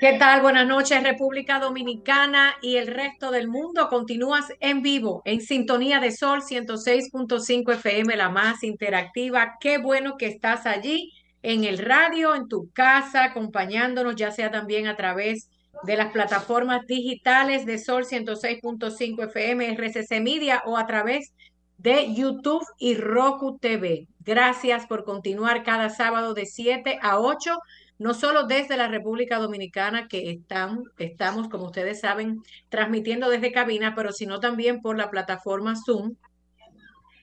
¿Qué tal? Buenas noches, República Dominicana y el resto del mundo. Continúas en vivo, en sintonía de Sol 106.5 FM, la más interactiva. Qué bueno que estás allí en el radio, en tu casa, acompañándonos, ya sea también a través de las plataformas digitales de Sol 106.5 FM, RCC Media o a través de YouTube y Roku TV. Gracias por continuar cada sábado de 7 a 8 no solo desde la República Dominicana, que están, estamos, como ustedes saben, transmitiendo desde cabina, pero sino también por la plataforma Zoom,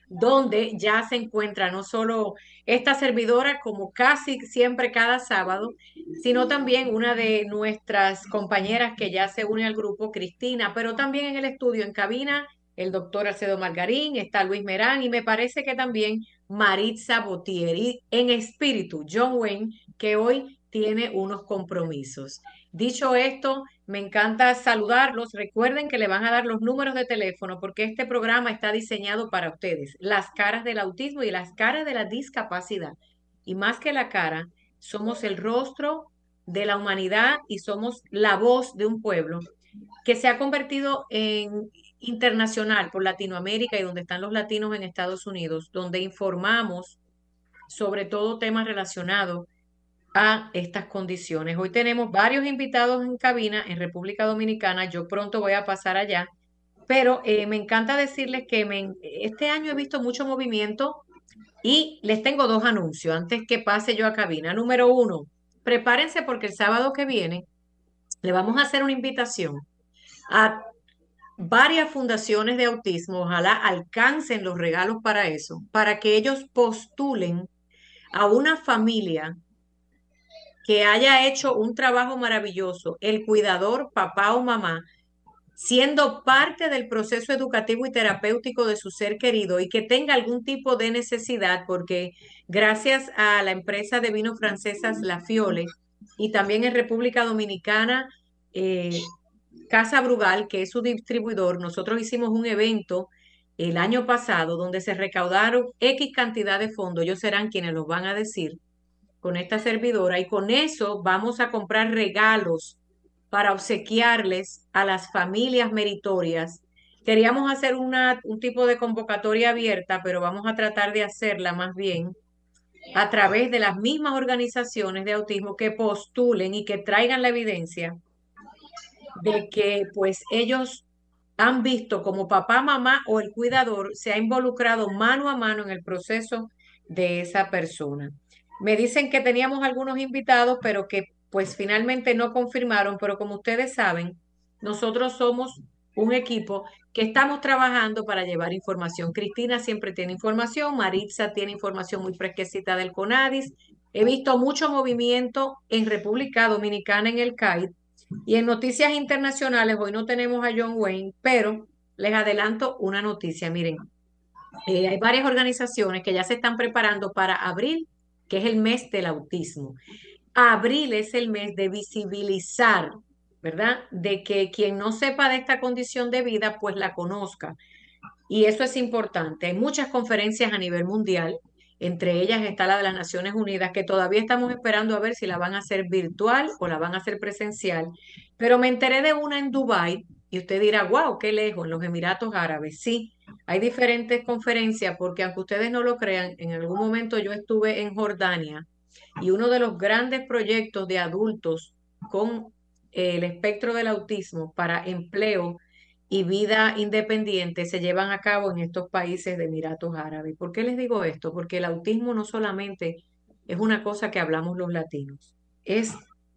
donde ya se encuentra no solo esta servidora, como casi siempre cada sábado, sino también una de nuestras compañeras que ya se une al grupo, Cristina, pero también en el estudio, en cabina, el doctor Alcedo Margarín, está Luis Merán y me parece que también Maritza Botieri en espíritu, John Wayne, que hoy tiene unos compromisos. Dicho esto, me encanta saludarlos. Recuerden que le van a dar los números de teléfono porque este programa está diseñado para ustedes. Las caras del autismo y las caras de la discapacidad. Y más que la cara, somos el rostro de la humanidad y somos la voz de un pueblo que se ha convertido en internacional por Latinoamérica y donde están los latinos en Estados Unidos, donde informamos sobre todo temas relacionados a estas condiciones. Hoy tenemos varios invitados en cabina en República Dominicana. Yo pronto voy a pasar allá, pero eh, me encanta decirles que este año he visto mucho movimiento y les tengo dos anuncios antes que pase yo a cabina. Número uno, prepárense porque el sábado que viene le vamos a hacer una invitación a varias fundaciones de autismo, ojalá alcancen los regalos para eso, para que ellos postulen a una familia que haya hecho un trabajo maravilloso, el cuidador, papá o mamá, siendo parte del proceso educativo y terapéutico de su ser querido y que tenga algún tipo de necesidad, porque gracias a la empresa de vino francesas La Fiole y también en República Dominicana, eh, Casa Brugal, que es su distribuidor, nosotros hicimos un evento el año pasado donde se recaudaron X cantidad de fondos, ellos serán quienes los van a decir, con esta servidora y con eso vamos a comprar regalos para obsequiarles a las familias meritorias. Queríamos hacer una, un tipo de convocatoria abierta, pero vamos a tratar de hacerla más bien a través de las mismas organizaciones de autismo que postulen y que traigan la evidencia de que pues ellos han visto como papá, mamá o el cuidador se ha involucrado mano a mano en el proceso de esa persona. Me dicen que teníamos algunos invitados, pero que pues finalmente no confirmaron, pero como ustedes saben, nosotros somos un equipo que estamos trabajando para llevar información. Cristina siempre tiene información, Maritza tiene información muy fresquecita del CONADIS. He visto mucho movimiento en República Dominicana en el CAID y en noticias internacionales. Hoy no tenemos a John Wayne, pero les adelanto una noticia. Miren, eh, hay varias organizaciones que ya se están preparando para abril que es el mes del autismo. Abril es el mes de visibilizar, ¿verdad? De que quien no sepa de esta condición de vida, pues la conozca. Y eso es importante. Hay muchas conferencias a nivel mundial, entre ellas está la de las Naciones Unidas, que todavía estamos esperando a ver si la van a hacer virtual o la van a hacer presencial. Pero me enteré de una en Dubái y usted dirá, wow, qué lejos, en los Emiratos Árabes. Sí, hay diferentes conferencias porque aunque ustedes no lo crean, en algún momento yo estuve en Jordania y uno de los grandes proyectos de adultos con el espectro del autismo para empleo y vida independiente se llevan a cabo en estos países de Emiratos Árabes. ¿Por qué les digo esto? Porque el autismo no solamente es una cosa que hablamos los latinos, es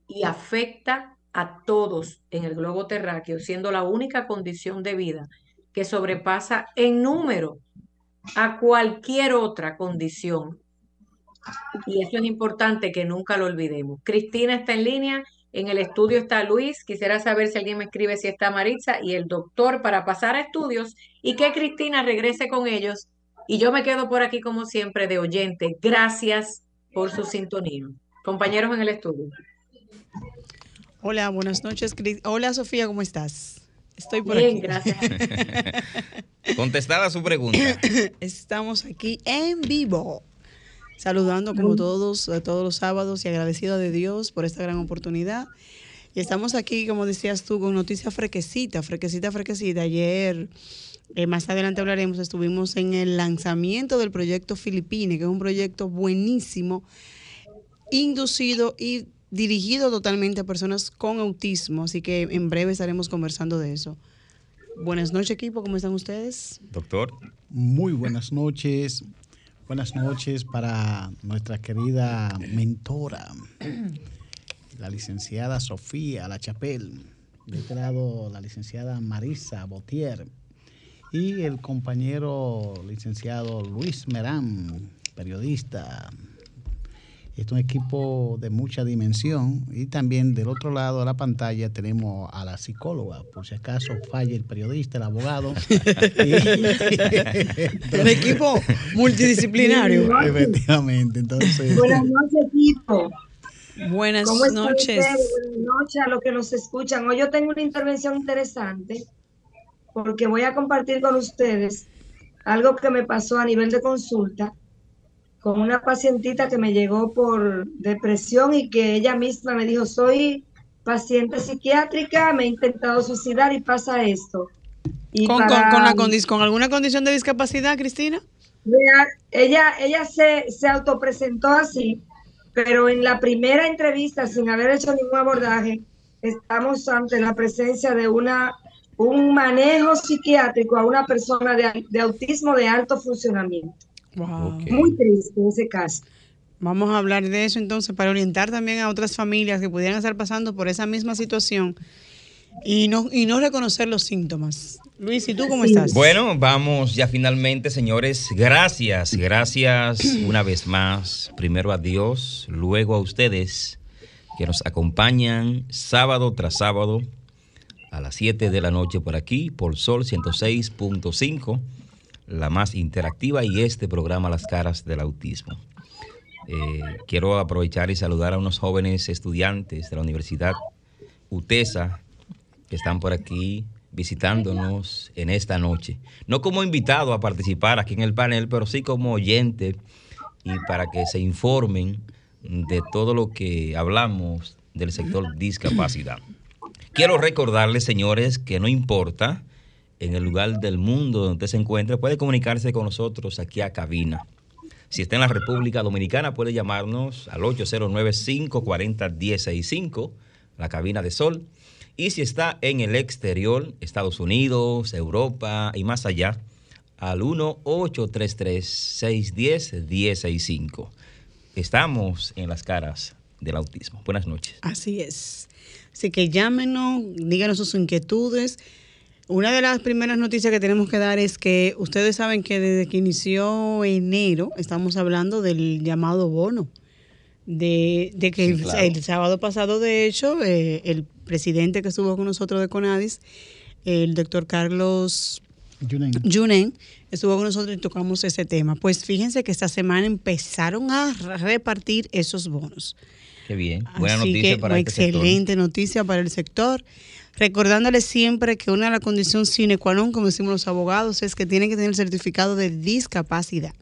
y afecta a todos en el globo terráqueo, siendo la única condición de vida que sobrepasa en número a cualquier otra condición. Y eso es importante que nunca lo olvidemos. Cristina está en línea. En el estudio está Luis. Quisiera saber si alguien me escribe si está Maritza y el doctor para pasar a estudios y que Cristina regrese con ellos. Y yo me quedo por aquí como siempre de oyente. Gracias por su sintonía. Compañeros en el estudio. Hola, buenas noches. Hola Sofía, ¿cómo estás? Estoy por Bien, gracias. Contestada su pregunta. Estamos aquí en vivo, saludando como todos, todos los sábados y agradecido de Dios por esta gran oportunidad. Y estamos aquí, como decías tú, con noticias frequecita, frequecita, frequecita. Ayer, eh, más adelante hablaremos, estuvimos en el lanzamiento del proyecto Filipine, que es un proyecto buenísimo, inducido y dirigido totalmente a personas con autismo, así que en breve estaremos conversando de eso. Buenas noches equipo, ¿cómo están ustedes? Doctor. Muy buenas noches. Buenas noches para nuestra querida mentora, la licenciada Sofía La Chapel, de este lado la licenciada Marisa Botier y el compañero licenciado Luis Merán, periodista, es un equipo de mucha dimensión y también del otro lado de la pantalla tenemos a la psicóloga, por si acaso falla el periodista, el abogado. un equipo multidisciplinario. Efectivamente, entonces. Buenas noches, equipo. Buenas noches. Buenas noches a los que nos escuchan. Hoy yo tengo una intervención interesante porque voy a compartir con ustedes algo que me pasó a nivel de consulta con una pacientita que me llegó por depresión y que ella misma me dijo, soy paciente psiquiátrica, me he intentado suicidar y pasa esto. Y ¿Con, la ¿Con alguna condición de discapacidad, Cristina? Ella, ella se, se autopresentó así, pero en la primera entrevista, sin haber hecho ningún abordaje, estamos ante la presencia de una un manejo psiquiátrico a una persona de autismo de alto funcionamiento. Muy triste ese caso. Vamos a hablar de eso entonces para orientar también a otras familias que pudieran estar pasando por esa misma situación y no, y no reconocer los síntomas. Luis, ¿y tú cómo estás? Bueno, vamos ya finalmente, señores. Gracias, gracias una vez más. Primero a Dios, luego a ustedes que nos acompañan sábado tras sábado a las 7 de la noche por aquí, por Sol 106.5 la más interactiva y este programa Las caras del autismo. Eh, quiero aprovechar y saludar a unos jóvenes estudiantes de la Universidad UTESA que están por aquí visitándonos en esta noche. No como invitado a participar aquí en el panel, pero sí como oyente y para que se informen de todo lo que hablamos del sector discapacidad. Quiero recordarles, señores, que no importa en el lugar del mundo donde usted se encuentre, puede comunicarse con nosotros aquí a cabina. Si está en la República Dominicana, puede llamarnos al 809-540-1065, la cabina de Sol. Y si está en el exterior, Estados Unidos, Europa y más allá, al 1-833-610-1065. Estamos en las caras del autismo. Buenas noches. Así es. Así que llámenos, díganos sus inquietudes una de las primeras noticias que tenemos que dar es que ustedes saben que desde que inició enero estamos hablando del llamado bono. De, que el, sábado pasado, de hecho, eh, el presidente que estuvo con nosotros de CONADIS, el doctor Carlos Junen. estuvo con nosotros y tocamos ese tema. Pues fíjense que esta semana empezaron a repartir esos bonos. Qué bien, buena noticia para este excelente noticia para el sector recordándoles siempre que una de las condiciones sine qua non, como decimos los abogados, es que tienen que tener el certificado de discapacidad.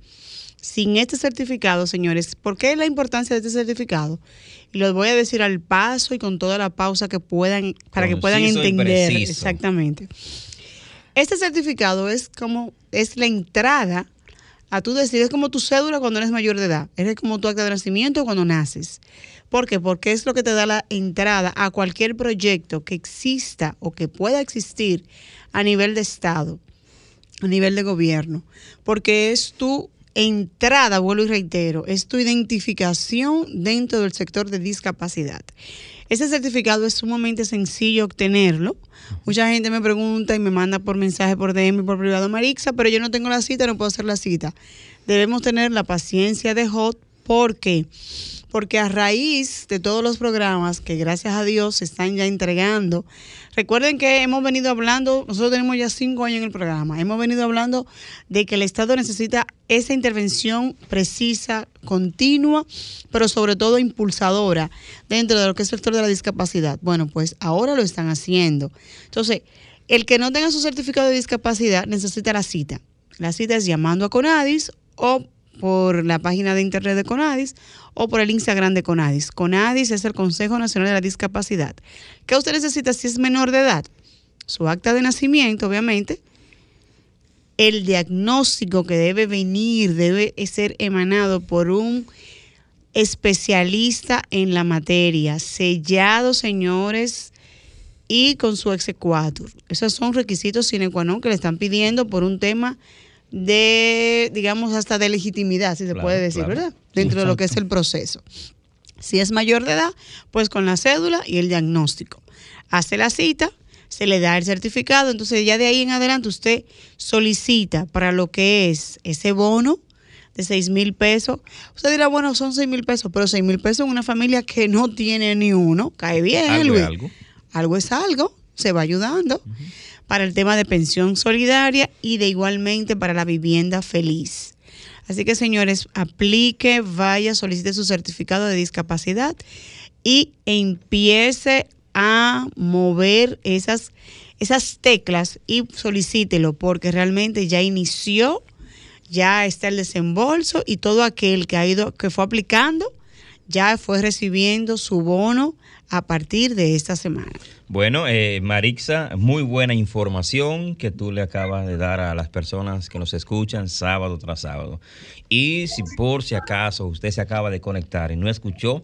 Sin este certificado, señores, ¿por qué la importancia de este certificado? Y los voy a decir al paso y con toda la pausa que puedan, para que puedan entender exactamente. Este certificado es como, es la entrada a tu decir, es como tu cédula cuando eres mayor de edad, es como tu acta de nacimiento cuando naces. ¿Por qué? Porque es lo que te da la entrada a cualquier proyecto que exista o que pueda existir a nivel de Estado, a nivel de gobierno, porque es tu entrada, vuelvo y reitero, es tu identificación dentro del sector de discapacidad. Ese certificado es sumamente sencillo obtenerlo. Mucha gente me pregunta y me manda por mensaje, por DM, por privado, Marixa, pero yo no tengo la cita, no puedo hacer la cita. Debemos tener la paciencia de Hot ¿Por qué? Porque a raíz de todos los programas que gracias a Dios se están ya entregando, recuerden que hemos venido hablando, nosotros tenemos ya cinco años en el programa, hemos venido hablando de que el Estado necesita esa intervención precisa, continua, pero sobre todo impulsadora dentro de lo que es el sector de la discapacidad. Bueno, pues ahora lo están haciendo. Entonces, el que no tenga su certificado de discapacidad necesita la cita. La cita es llamando a Conadis o por la página de internet de Conadis o por el Instagram de Conadis. Conadis es el Consejo Nacional de la Discapacidad. ¿Qué usted necesita si es menor de edad? Su acta de nacimiento, obviamente. El diagnóstico que debe venir debe ser emanado por un especialista en la materia, sellado, señores, y con su exequatur. Esos son requisitos sine qua non que le están pidiendo por un tema de, digamos, hasta de legitimidad, si se puede decir, ¿verdad? Dentro de lo que es el proceso. Si es mayor de edad, pues con la cédula y el diagnóstico. Hace la cita, se le da el certificado, entonces ya de ahí en adelante usted solicita para lo que es ese bono de 6 mil pesos. Usted dirá, bueno, son 6 mil pesos, pero 6 mil pesos en una familia que no tiene ni uno, cae bien, Algo Luis. es algo. Algo es algo, se va ayudando para el tema de pensión solidaria y de igualmente para la vivienda feliz. Así que señores, aplique, vaya, solicite su certificado de discapacidad y empiece a mover esas, esas teclas y solicítelo porque realmente ya inició, ya está el desembolso y todo aquel que ha ido, que fue aplicando, ya fue recibiendo su bono a partir de esta semana. Bueno, eh, Marixa, muy buena información que tú le acabas de dar a las personas que nos escuchan sábado tras sábado. Y si por si acaso usted se acaba de conectar y no escuchó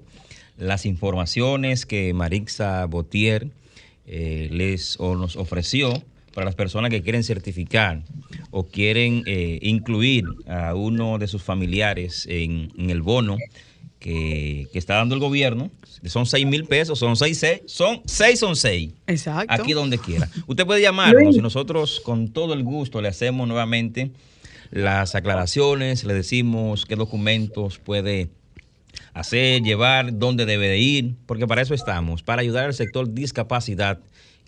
las informaciones que Marixa Botier eh, les o nos ofreció para las personas que quieren certificar o quieren eh, incluir a uno de sus familiares en, en el bono que, que está dando el gobierno, son 6 mil pesos, son 6, son 6, son 6. Exacto. Aquí donde quiera. Usted puede llamarnos y nosotros con todo el gusto le hacemos nuevamente las aclaraciones, le decimos qué documentos puede hacer, llevar, dónde debe de ir, porque para eso estamos, para ayudar al sector discapacidad,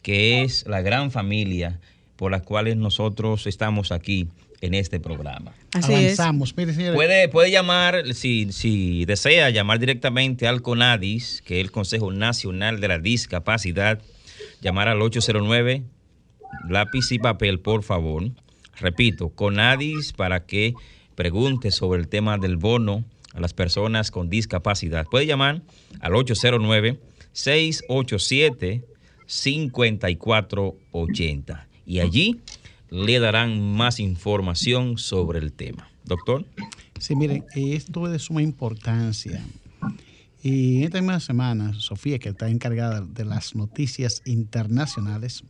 que es la gran familia por la cual nosotros estamos aquí en este programa. Así es. Avanzamos. Mire. Puede, puede llamar, si, si desea, llamar directamente al CONADIS, que es el Consejo Nacional de la Discapacidad, llamar al 809, lápiz y papel, por favor. Repito, CONADIS para que pregunte sobre el tema del bono a las personas con discapacidad. Puede llamar al 809-687-5480 y allí le darán más información sobre el tema. Doctor. Sí, miren, esto es de suma importancia. Y en esta misma semana, Sofía, que está encargada de las noticias internacionales,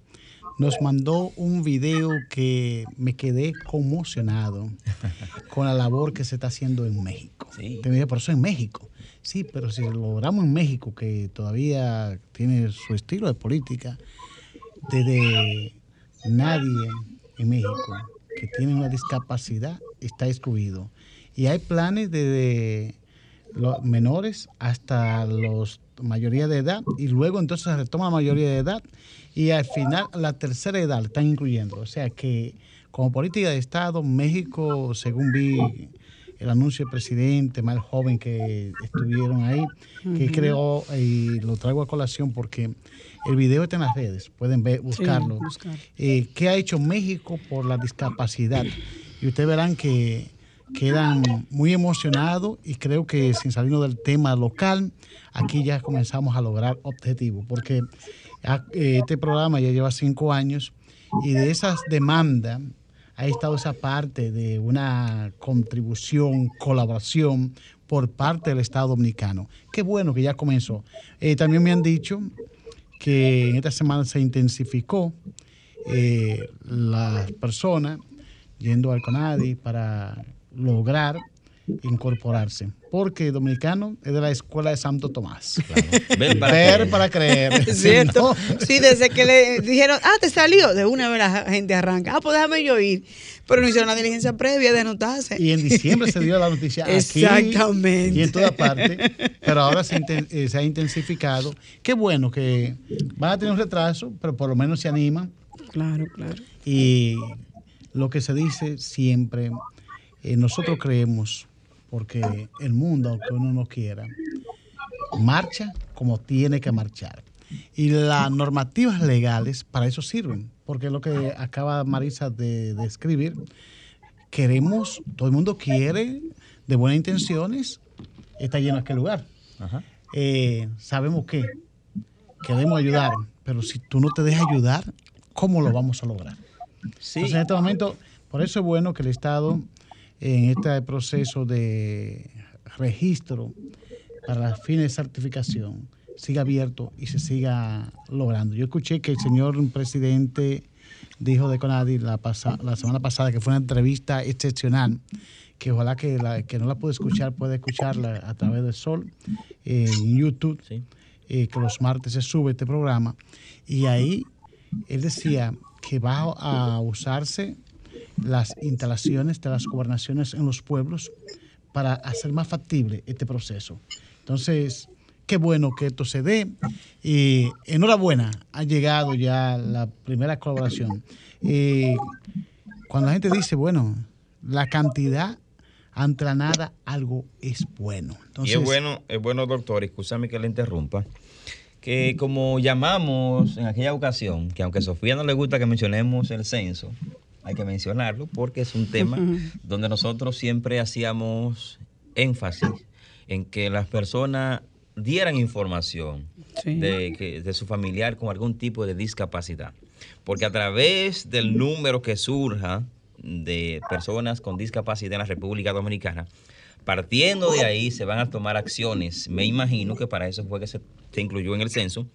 nos mandó un video que me quedé conmocionado con la labor que se está haciendo en México. Sí. Te diré, por eso en México. Sí, pero si lo logramos en México, que todavía tiene su estilo de política, desde nadie en México que tiene una discapacidad está excluido. Y hay planes desde los menores hasta los mayoría de edad y luego entonces se retoma la mayoría de edad y al final la tercera edad están incluyendo. O sea que como política de Estado, México, según vi el anuncio del presidente, más joven que estuvieron ahí, que Ujú. creó y lo traigo a colación porque el video está en las redes, pueden ver, buscarlo. buscar. Eh, ¿Qué ha hecho México por la discapacidad? Y ustedes verán que quedan muy emocionados y creo que sin salirnos del tema local, aquí ya comenzamos a lograr objetivos, porque ah, eh, este programa ya lleva cinco años y de esas demandas ha estado esa parte de una contribución, colaboración por parte del Estado Dominicano. Qué bueno que ya comenzó. Eh, también me han dicho que en esta semana se intensificó eh, las personas yendo al CONADI para lograr incorporarse, porque dominicano es de la escuela de Santo Tomás. Ver para Ver creer. para creer. Cierto. No. Sí, desde que le dijeron, ah, te salió, de una vez la gente arranca. Ah, pues déjame yo ir. Pero no hicieron la diligencia previa de anotarse. Y en diciembre se dio la noticia aquí Exactamente. y en toda parte, pero ahora se, inten- eh, se ha intensificado. Qué bueno que van a tener un retraso, pero por lo menos se animan. Claro, claro. Y lo que se dice siempre, eh, nosotros creemos, porque el mundo, aunque uno no quiera, marcha como tiene que marchar. Y las normativas legales para eso sirven, porque es lo que acaba Marisa de, de escribir. Queremos, todo el mundo quiere, de buenas intenciones, está lleno aquel lugar. Ajá. Eh, sabemos que queremos ayudar, pero si tú no te dejas ayudar, ¿cómo lo vamos a lograr? Sí. Entonces, en este momento, por eso es bueno que el Estado, en este proceso de registro para las fines de certificación, siga abierto y se siga logrando. Yo escuché que el señor presidente dijo de Conadi la, pasa- la semana pasada que fue una entrevista excepcional, que ojalá que, la, que no la puede escuchar, puede escucharla a través del Sol en YouTube Sí. eh, que los martes se sube este programa, y ahí él decía que va a usarse las instalaciones de las gobernaciones en los pueblos para hacer más factible este proceso. Entonces, qué bueno que esto se dé y enhorabuena, ha llegado ya la primera colaboración. Eh, cuando la gente dice, bueno, la cantidad ante la nada, algo es bueno. Entonces, y es bueno, es bueno, doctor, escúchame que le interrumpa, que como llamamos en aquella ocasión, que aunque a Sofía no le gusta que mencionemos el censo, hay que mencionarlo porque es un tema donde nosotros siempre hacíamos énfasis en que las personas dieran información Sí. de, que- de su familiar con algún tipo de discapacidad. Porque a través del número que surja de personas con discapacidad en la República Dominicana, partiendo de ahí se van a tomar acciones. Me imagino que para eso fue que se, se incluyó en el censo.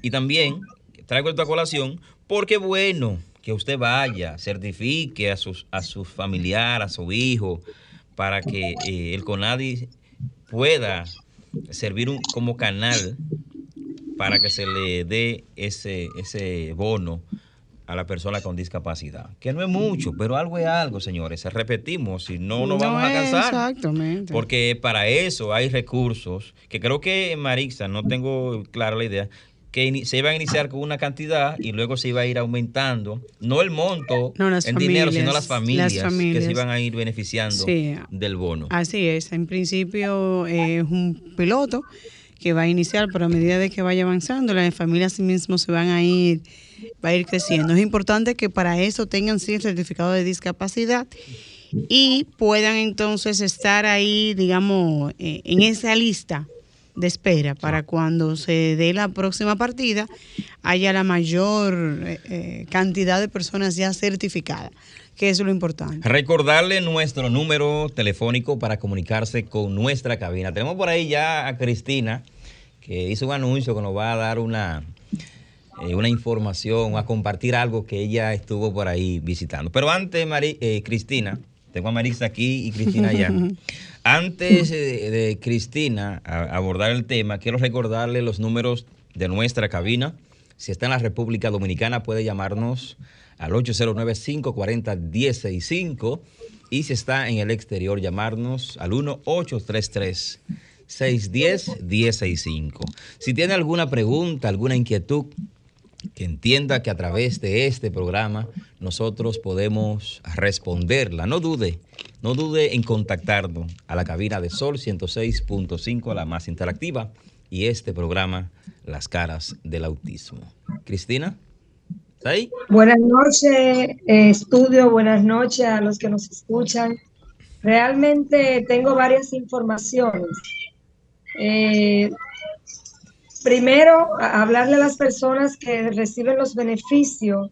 Y también traigo esta colación porque bueno que usted vaya, certifique a sus a su familiar, a su hijo, para que eh, el CONADI pueda servir un- como canal para que se le dé ese, ese bono a la persona con discapacidad. Que no es mucho, pero algo es algo, señores. Repetimos, si no nos vamos a cansar. Exactamente. Porque para eso hay recursos que creo que Marixa, no tengo clara la idea, que se iba a iniciar con una cantidad y luego se iba a ir aumentando, no el monto No, en dinero, sino las familias, las familias. que se iban a ir beneficiando Sí. del bono. Así es, en principio eh, es un piloto que va a iniciar, pero a medida de que vaya avanzando, las familias sí mismo se van a ir, va a ir creciendo. Es importante que para eso tengan sí el certificado de discapacidad y puedan entonces estar ahí, digamos, eh, en esa lista de espera para cuando se dé la próxima partida haya la mayor eh, eh, cantidad de personas ya certificadas, que eso es lo importante. Recordarle nuestro número telefónico para comunicarse con nuestra cabina. Tenemos por ahí ya a Cristina, que hizo un anuncio que nos va a dar una, eh, una información, a compartir algo que ella estuvo por ahí visitando. Pero antes, Mari- eh, Cristina, tengo a Marisa aquí y Cristina allá. Antes eh, de Cristina abordar el tema, quiero recordarle los números de nuestra cabina. Si está en la República Dominicana, puede llamarnos al 809-540-165 y si está en el exterior, llamarnos al 1-833-610-165. Si tiene alguna pregunta, alguna inquietud, que entienda que a través de este programa nosotros podemos responderla. No dude, no dude en contactarnos a la cabina de Sol 106.5, la más interactiva, y este programa, Las Caras del Autismo. Cristina, ¿está ahí? Buenas noches, eh, estudio, buenas noches a los que nos escuchan. Realmente tengo varias informaciones. Eh, primero, hablarle a las personas que reciben los beneficios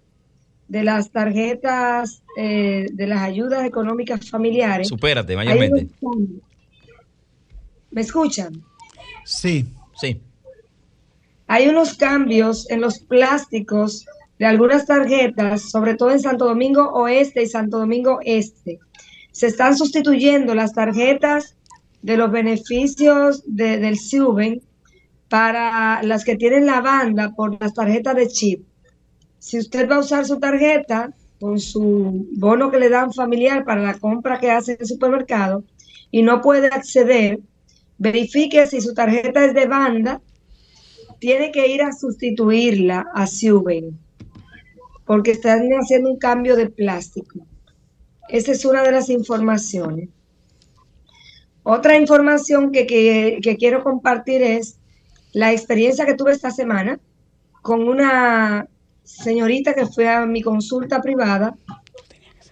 de las tarjetas eh, de las ayudas económicas familiares. Supérate, mayormente. ¿Me escuchan? Sí, Sí. Hay unos cambios en los plásticos de algunas tarjetas, sobre todo en Santo Domingo Oeste y Santo Domingo Este. se están sustituyendo las tarjetas de los beneficios del SUBEN para las que tienen la banda por las tarjetas de chip. Si usted va a usar su tarjeta con su bono que le dan familiar para la compra que hace en el supermercado y no puede acceder, verifique si su tarjeta es de banda, tiene que ir a sustituirla a Suben, porque están haciendo un cambio de plástico. Esa es una de las informaciones. Otra información que, que quiero compartir es la experiencia que tuve esta semana con una señorita que fue a mi consulta privada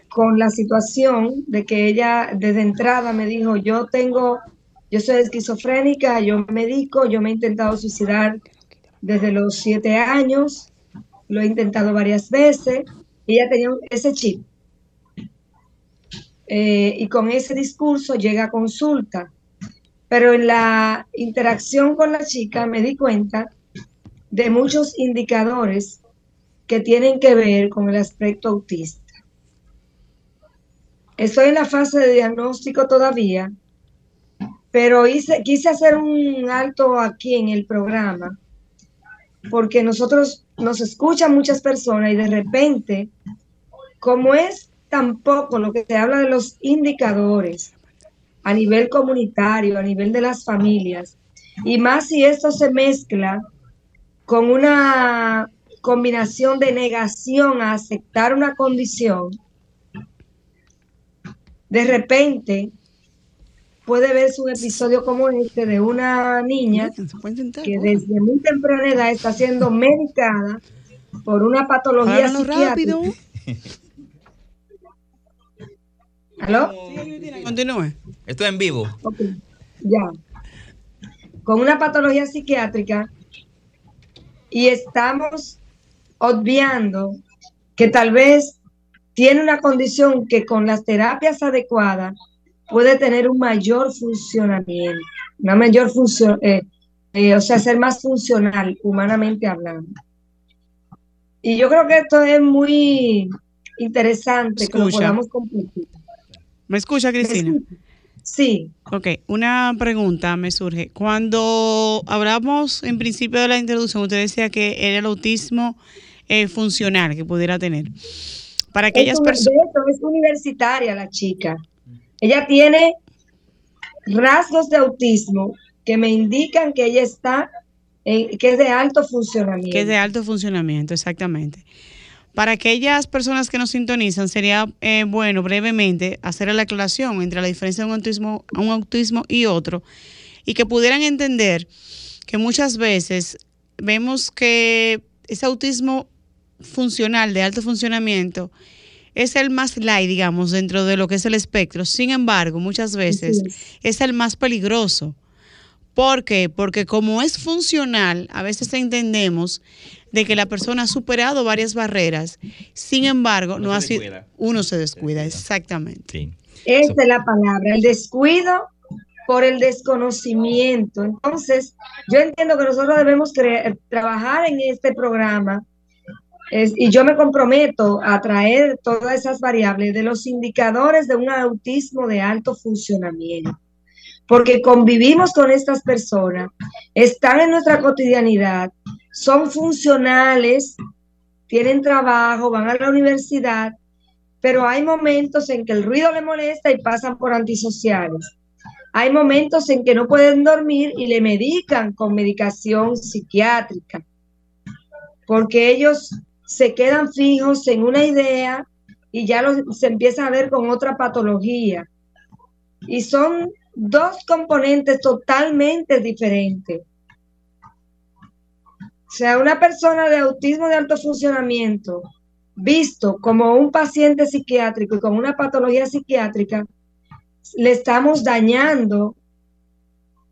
con la situación de que ella desde entrada me dijo, yo tengo, yo soy esquizofrénica, yo me medico, yo me he intentado suicidar desde los siete años, lo he intentado varias veces, y ella tenía ese chip. Eh, y con ese discurso llega a consulta. Pero en la interacción con la chica me di cuenta de muchos indicadores que tienen que ver con el aspecto autista. Estoy en la fase de diagnóstico todavía, pero hice, quise hacer un alto aquí en el programa, porque nosotros nos escuchan muchas personas y de repente, como es tampoco lo que se habla de los indicadores a nivel comunitario, a nivel de las familias, y más si esto se mezcla con una combinación de negación a aceptar una condición, de repente puede verse un episodio como este de una niña que desde muy temprana edad está siendo medicada por una patología psiquiátrica. ¿Aló? Continúe. Estoy en vivo. Ya. Con una patología psiquiátrica y estamos obviando que tal vez tiene una condición que con las terapias adecuadas puede tener un mayor funcionamiento, una mayor función, eh, eh, o sea, ser más funcional humanamente hablando. Y yo creo que esto es muy interesante que lo podamos compartir. ¿Me escucha, Cristina? Sí. Ok, una pregunta me surge. Cuando hablamos en principio de la introducción, usted decía que era el autismo eh, funcional que pudiera tener. Para aquellas personas. Es universitaria la chica. Ella tiene rasgos de autismo que me indican que ella está, que es de alto funcionamiento. Que es de alto funcionamiento, exactamente. Para aquellas personas que nos sintonizan, sería eh, bueno brevemente hacer la aclaración entre la diferencia de un autismo, un autismo y otro y que pudieran entender que muchas veces vemos que ese autismo funcional de alto funcionamiento es el más light, digamos, dentro de lo que es el espectro. Sin embargo, muchas veces es el más peligroso. ¿Por qué? Porque como es funcional, a veces entendemos de que la persona ha superado varias barreras. Sin embargo, uno no ha sido, uno se descuida, exactamente. Esa es la palabra, el descuido por el desconocimiento. Entonces, yo entiendo que nosotros debemos trabajar en este programa y yo me comprometo a traer todas esas variables de los indicadores de un autismo de alto funcionamiento, porque convivimos con estas personas, están en nuestra cotidianidad, son funcionales, tienen trabajo, van a la universidad, pero hay momentos en que el ruido le molesta y pasan por antisociales. Hay momentos en que no pueden dormir y le medican con medicación psiquiátrica, porque ellos se quedan fijos en una idea y ya se empieza a ver con otra patología. Y son dos componentes totalmente diferentes. O sea, una persona de autismo de alto funcionamiento, visto como un paciente psiquiátrico y con una patología psiquiátrica, le estamos dañando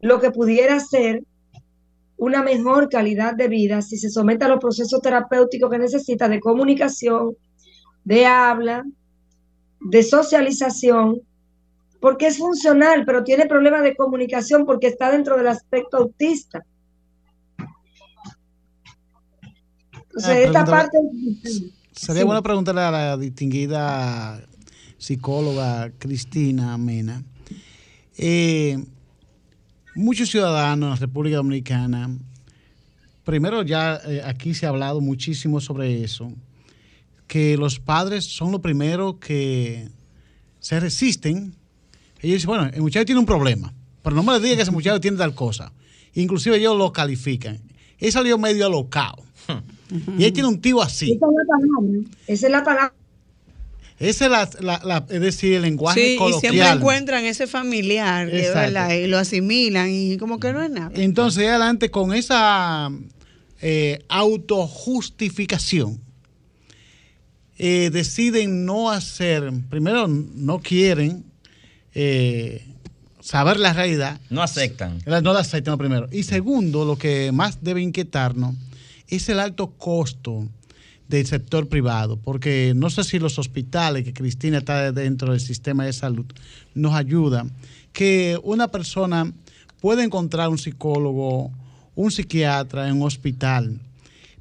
lo que pudiera ser una mejor calidad de vida si se somete a los procesos terapéuticos que necesita de comunicación, de habla, de socialización, porque es funcional, pero tiene problemas de comunicación porque está dentro del aspecto autista. Ah, esta parte... Sería bueno preguntarle a la distinguida psicóloga Cristina Mena. Eh, muchos ciudadanos en la República Dominicana, primero ya eh, aquí se ha hablado muchísimo sobre eso, que los padres son los primeros que se resisten. Ellos dicen, bueno, el muchacho tiene un problema, pero no me le diga que ese muchacho tiene tal cosa. Inclusive ellos lo califican. Él salió medio alocado. Y él tiene un tío así. Esa es la palabra. Esa es la palabra. Esa es, la, la- la- es decir, el lenguaje Sí, y siempre encuentran ese familiar, y lo asimilan y como que no es nada. Entonces, adelante con esa eh, autojustificación, eh, deciden no hacer, primero no quieren eh, saber la realidad, No aceptan. no la aceptan lo primero. Y segundo, lo que más debe inquietarnos es el alto costo del sector privado, porque no sé si los hospitales, que Cristina está dentro del sistema de salud, nos ayudan, que una persona puede encontrar un psicólogo, un psiquiatra en un hospital,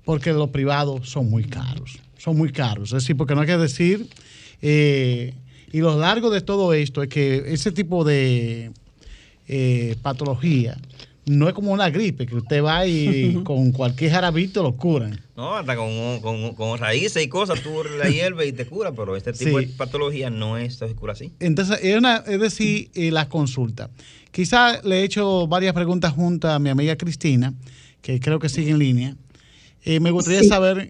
porque los privados son muy caros, son muy caros. Es decir, porque no hay que decir, eh, y lo largo de todo esto es que ese tipo de eh, patología no es como una gripe, que usted va y con cualquier jarabito lo curan. No, hasta con, con, con raíces y cosas, tú la hierves y te cura, pero este tipo Sí. de patología no es, se cura así. Entonces, es, una- es decir, eh, la consulta. Quizá le he hecho varias preguntas junto a mi amiga Cristina, que creo que sigue en línea. Eh, me gustaría Sí. saber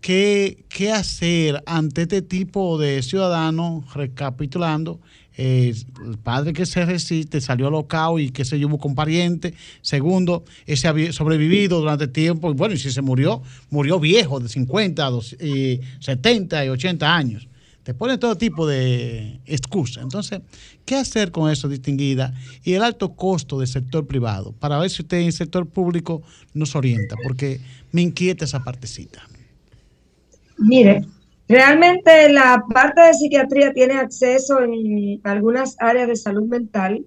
qué, qué hacer ante este tipo de ciudadanos, recapitulando, eh, el padre que se resiste salió alocado y que se llevó con pariente. Segundo, ese había sobrevivido durante tiempo. Bueno, y si se murió, murió viejo, de 50, dos- y 70 y 80 años. Te ponen todo tipo de excusas. Entonces, ¿qué hacer con eso, distinguida? Y el alto costo del sector privado, para ver si usted en el sector público nos orienta, porque me inquieta esa partecita. Mire, realmente la parte de psiquiatría tiene acceso en algunas áreas de salud mental,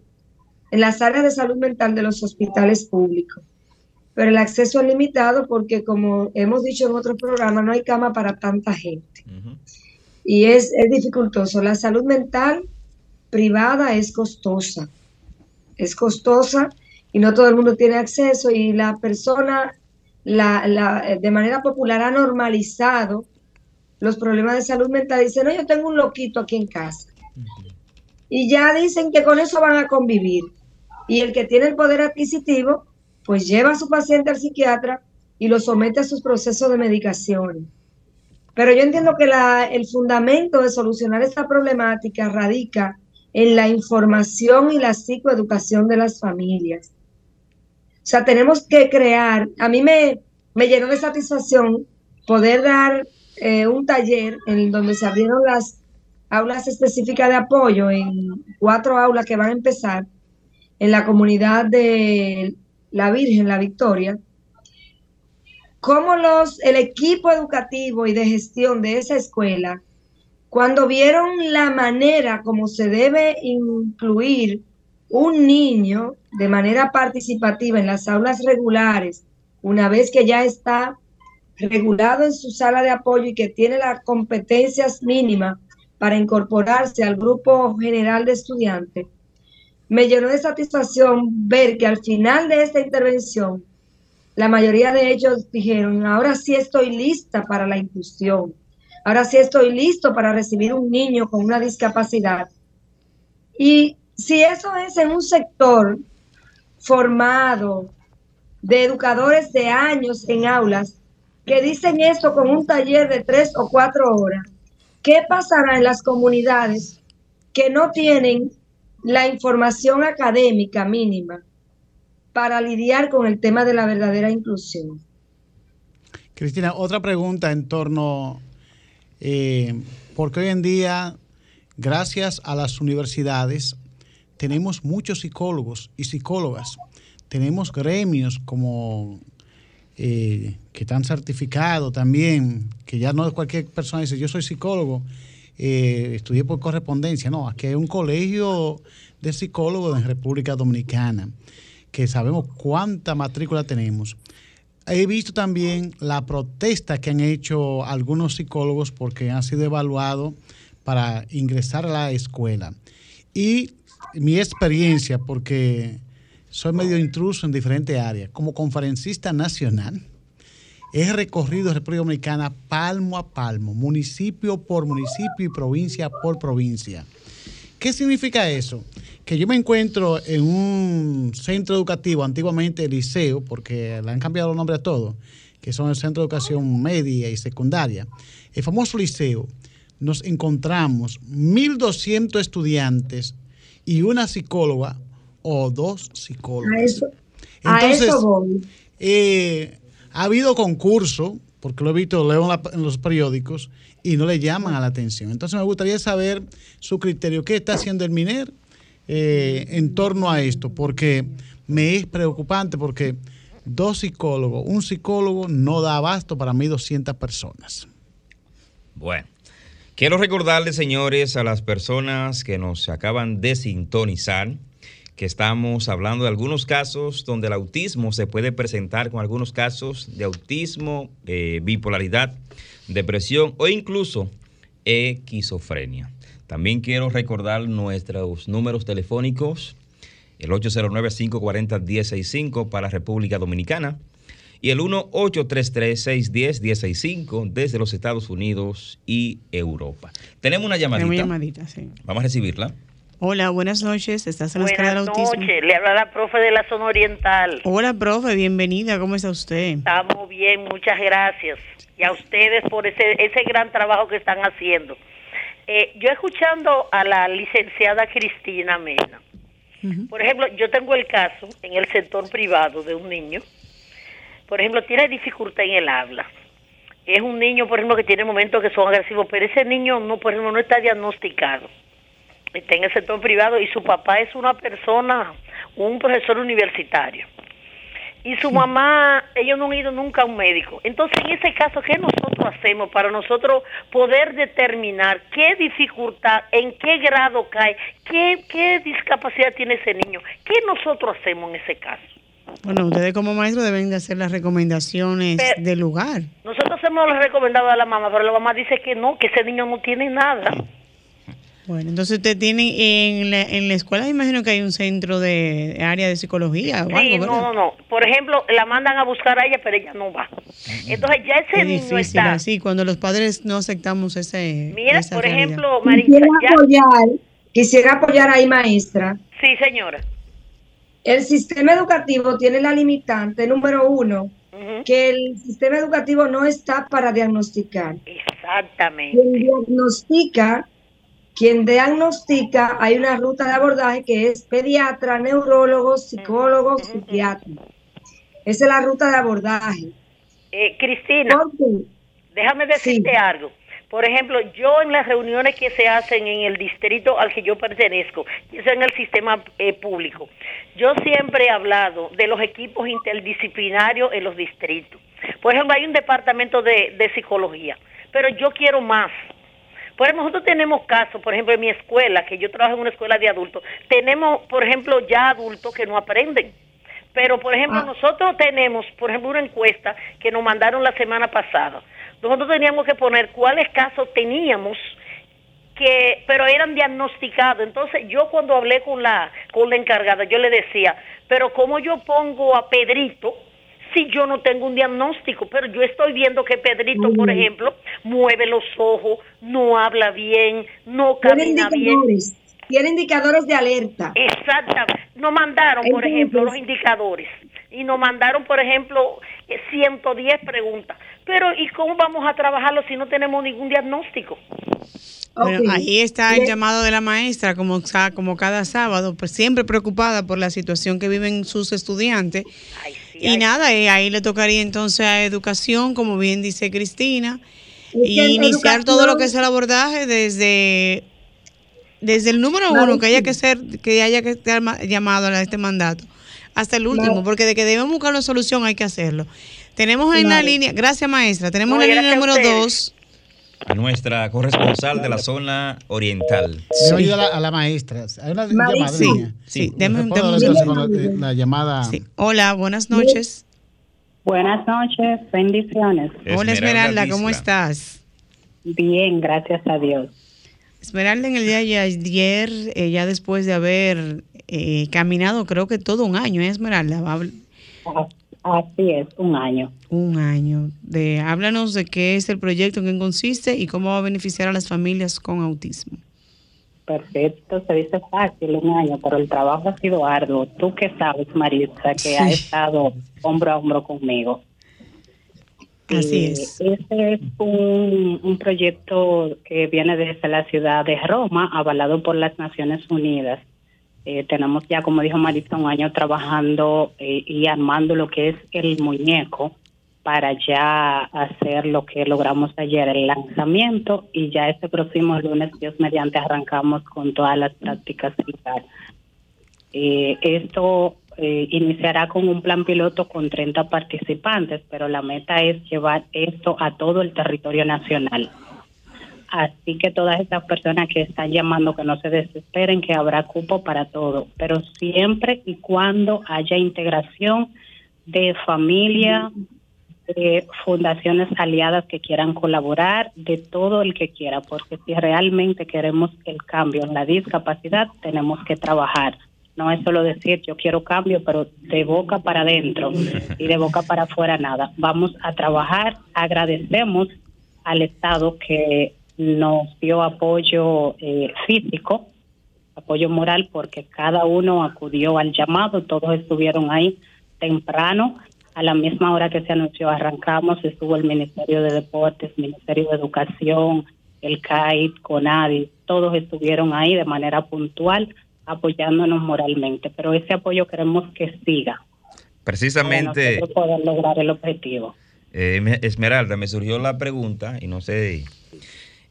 en las áreas de salud mental de los hospitales públicos. Pero el acceso es limitado porque, como hemos dicho en otros programas, no hay cama para tanta gente. Y es, es dificultoso. La salud mental privada es costosa. Es costosa y no todo el mundo tiene acceso y la persona la, la- de manera popular ha normalizado los problemas de salud mental. Dice, no, yo tengo un loquito aquí en casa. Y ya dicen que con eso van a convivir. Y el que tiene el poder adquisitivo, pues lleva a su paciente al psiquiatra y lo somete a sus procesos de medicación. Pero yo entiendo que la- el fundamento de solucionar esta problemática radica en la información y la psicoeducación de las familias. O sea, tenemos que crear, a mí me, me llenó de satisfacción poder dar eh, un taller en donde se abrieron las aulas específicas de apoyo en cuatro aulas que van a empezar en la comunidad de La Virgen, La Victoria, cómo los, el equipo educativo y de gestión de esa escuela, cuando vieron la manera como se debe incluir un niño de manera participativa en las aulas regulares, una vez que ya está regulado en su sala de apoyo y que tiene las competencias mínimas para incorporarse al grupo general de estudiantes, me llenó de satisfacción ver que al final de esta intervención, la mayoría de ellos dijeron, ahora sí estoy lista para la inclusión, ahora sí estoy listo para recibir un niño con una discapacidad. Y si eso es en un sector formado de educadores de años en aulas, que dicen esto con un taller de tres o cuatro horas, ¿qué pasará en las comunidades que no tienen la información académica mínima para lidiar con el tema de la verdadera inclusión? Cristina, otra pregunta en torno, eh, porque hoy en día, gracias a las universidades, tenemos muchos psicólogos y psicólogas, tenemos gremios como eh, que están certificados también, que ya no es cualquier persona dice, yo soy psicólogo, eh, estudié por correspondencia, no, aquí hay un colegio de psicólogos en República Dominicana, que sabemos cuánta matrícula tenemos. He visto también la protesta que han hecho algunos psicólogos porque han sido evaluados para ingresar a la escuela. Y mi experiencia, porque soy medio intruso en diferentes áreas, como conferencista nacional, he recorrido República Dominicana palmo a palmo, municipio por municipio y provincia por provincia. ¿Qué significa eso? Que yo me encuentro en un centro educativo, antiguamente liceo, porque le han cambiado el nombre a todo, que son el Centro de Educación Media y Secundaria. El famoso liceo, nos encontramos 1.200 estudiantes y una psicóloga o dos psicólogos. A eso, a eso voy. Eh, ha habido concurso, porque lo he visto, leo en, la- en los periódicos, y no le llaman a la atención. Entonces me gustaría saber su criterio. ¿Qué está haciendo el MINER eh, en torno a esto? Porque me es preocupante porque dos psicólogos, un psicólogo no da abasto para mí 200 personas. Bueno, quiero recordarles, señores, a las personas que nos acaban de sintonizar, que estamos hablando de algunos casos donde el autismo se puede presentar con algunos casos de autismo, eh, bipolaridad, depresión o incluso esquizofrenia. También quiero recordar nuestros números telefónicos, el 809-540-1065 para República Dominicana y el 1-833-610-1065 desde los Estados Unidos y Europa. Tenemos una llamadita. Tenemos llamadita, sí. Vamos a recibirla. Hola, buenas noches. ¿Estás en la escala del Buenas noches, le habla la profe de la zona oriental. Hola, profe, bienvenida. ¿Cómo está usted? Estamos bien, muchas gracias. Y a ustedes por ese, ese gran trabajo que están haciendo. Eh, yo escuchando a la licenciada Cristina Mena, por ejemplo, yo tengo el caso en el sector privado de un niño, por ejemplo, tiene dificultad en el habla. Es un niño, por ejemplo, que tiene momentos que son agresivos, pero ese niño no, por ejemplo, no está diagnosticado. Está en el sector privado y su papá es una persona, un profesor universitario. Y su mamá, ellos no han ido nunca a un médico. Entonces, en ese caso, ¿qué nosotros hacemos para nosotros poder determinar qué dificultad, en qué grado cae, qué, qué discapacidad tiene ese niño? ¿Qué nosotros hacemos en ese caso? Bueno, ustedes como maestros deben de hacer las recomendaciones Pero- del lugar. Nosotros hemos recomendado a la mamá, pero la mamá dice que no, que ese niño no tiene nada. Bueno, entonces usted tiene en la, en la escuela, imagino que hay un centro de área de psicología o Sí, no, no, no. Por ejemplo, la mandan a buscar a ella, pero ella no va. Entonces, ya ese Es niño difícil está. así, cuando los padres no aceptamos ese. Mira, esa por realidad. ejemplo, Marisa, Quisiera ya. apoyar, quisiera apoyar ahí, maestra. Sí, señora. El sistema educativo tiene la limitante número uno, que el sistema educativo no está para diagnosticar. Exactamente. Quien diagnostica, quien diagnostica, hay una ruta de abordaje que es pediatra, neurólogo, psicólogo, psiquiatra. Esa es la ruta de abordaje. Eh, Cristina, déjame decirte Sí. algo. Por ejemplo, yo en las reuniones que se hacen en el distrito al que yo pertenezco, y eso en el sistema eh, público, yo siempre he hablado de los equipos interdisciplinarios en los distritos. Por ejemplo, hay un departamento de, de psicología, pero yo quiero más. Por ejemplo, nosotros tenemos casos, por ejemplo, en mi escuela, que yo trabajo en una escuela de adultos, tenemos, por ejemplo, ya adultos que no aprenden. Pero, por ejemplo, Ah. nosotros tenemos, por ejemplo, una encuesta que nos mandaron la semana pasada. Nosotros teníamos que poner cuáles casos teníamos que pero eran diagnosticados. Entonces, yo cuando hablé con la con la encargada, yo le decía, "Pero cómo yo pongo a Pedrito si yo no tengo un diagnóstico, pero yo estoy viendo que Pedrito, por ejemplo, mueve los ojos, no habla bien, no camina bien. tiene indicadores de alerta. Exactamente. Nos mandaron, por Entonces- ejemplo, los indicadores. Y nos mandaron, por ejemplo, eh, 110 preguntas. Pero, ¿y cómo vamos a trabajarlo si no tenemos ningún diagnóstico? Bueno, ahí está el llamado de la maestra, como cada sábado, pues siempre preocupada por la situación que viven sus estudiantes. Ay, Y nada, eh, ahí le tocaría entonces a educación, como bien dice Cristina, y iniciar todo lo que es el abordaje desde, desde el número uno, que haya que ser, que haya que estar ma- llamado a este mandato, hasta el último, porque de que debemos buscar una solución hay que hacerlo. Tenemos en la línea, gracias maestra, tenemos en la línea número dos. A nuestra corresponsal de la zona oriental. Debo ayudar a la, a la maestra. Hay una llamada. Sí, niña. sí, deme- Responda deme un la, la llamada. Sí. Hola, buenas noches. Buenas noches, bendiciones. Hola Esmeralda, ¿cómo estás? Bien, gracias a Dios. Esmeralda, en el día de ayer, eh, ya después de haber eh, caminado, creo que todo un año, ¿eh, Esmeralda? Así es, un año. Un año. De, háblanos de qué es el proyecto, en qué consiste y cómo va a beneficiar a las familias con autismo. Perfecto, se dice fácil un año, pero el trabajo ha sido arduo. Tú que sabes, Maritza, que ha Sí. estado hombro a hombro conmigo. Así es. Este es un, un proyecto que viene desde la ciudad de Roma, avalado por las Naciones Unidas. Eh, tenemos ya, como dijo Maritza, un año trabajando eh, y armando lo que es el muñeco para ya hacer lo que logramos ayer, el lanzamiento, y ya este próximo lunes, Dios mediante, arrancamos con todas las prácticas. Eh, esto eh, iniciará con un plan piloto con 30 participantes, pero la meta es llevar esto a todo el territorio nacional. Así que todas estas personas que están llamando que no se desesperen, que habrá cupo para todo, pero siempre y cuando haya integración de familia, de fundaciones aliadas que quieran colaborar, de todo el que quiera, porque si realmente queremos el cambio en la discapacidad, tenemos que trabajar. No es solo decir yo quiero cambio, pero de boca para adentro y de boca para afuera nada. Vamos a trabajar, agradecemos al Estado que nos dio apoyo eh, físico, apoyo moral, porque cada uno acudió al llamado, todos estuvieron ahí temprano. A la misma hora que se anunció, arrancamos, estuvo el Ministerio de Deportes, Ministerio de Educación, el CAIT, CONADI, todos estuvieron ahí de manera puntual apoyándonos moralmente, pero ese apoyo queremos que siga Precisamente, para poder lograr el objetivo. eh, me- Esmeralda, me surgió la pregunta y no sé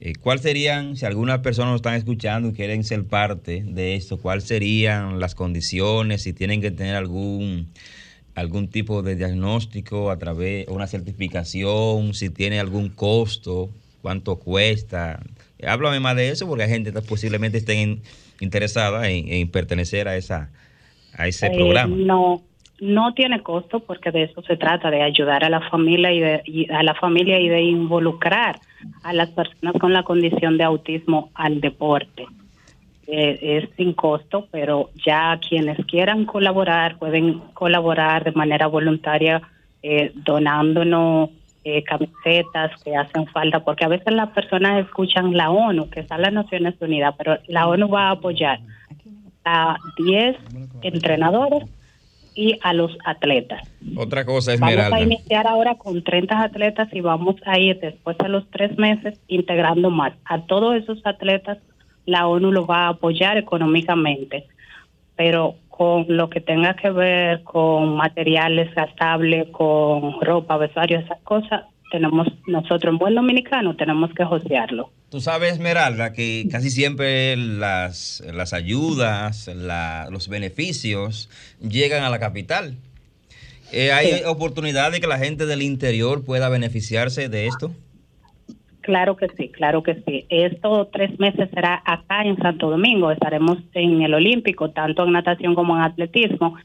eh, cuál serían, si algunas personas nos están escuchando y quieren ser parte de esto, cuáles serían las condiciones, si tienen que tener algún algún tipo de diagnóstico a través de una certificación, si tiene algún costo, cuánto cuesta. Háblame más de eso porque hay gente que posiblemente estén interesada en, en pertenecer a esa a ese Eh, programa. No, no tiene costo porque de eso se trata, de ayudar a la familia y, de, a la familia y de involucrar a las personas con la condición de autismo al deporte. Eh, es sin costo, pero ya quienes quieran colaborar pueden colaborar de manera voluntaria eh, donándonos eh, camisetas que hacen falta, porque a veces las personas escuchan la ONU, que está en las Naciones Unidas, pero la ONU va a apoyar a 10 entrenadores y a los atletas. Otra cosa, Vamos a Esmeralda. iniciar ahora con 30 atletas y vamos a ir después de los tres meses integrando más. A todos esos atletas la ONU los va a apoyar económicamente, pero con lo que tenga que ver con materiales gastables, con ropa, vestuario, esas cosas, tenemos nosotros en buen dominicano tenemos que josearlo. Tú sabes, Esmeralda, que casi siempre las, las ayudas, la- los beneficios llegan a la capital. Eh, ¿Hay oportunidad de que la gente del interior pueda beneficiarse de esto? Claro que sí, claro que sí. Estos tres meses será acá en Santo Domingo. Estaremos en el Olímpico, tanto en natación como en atletismo.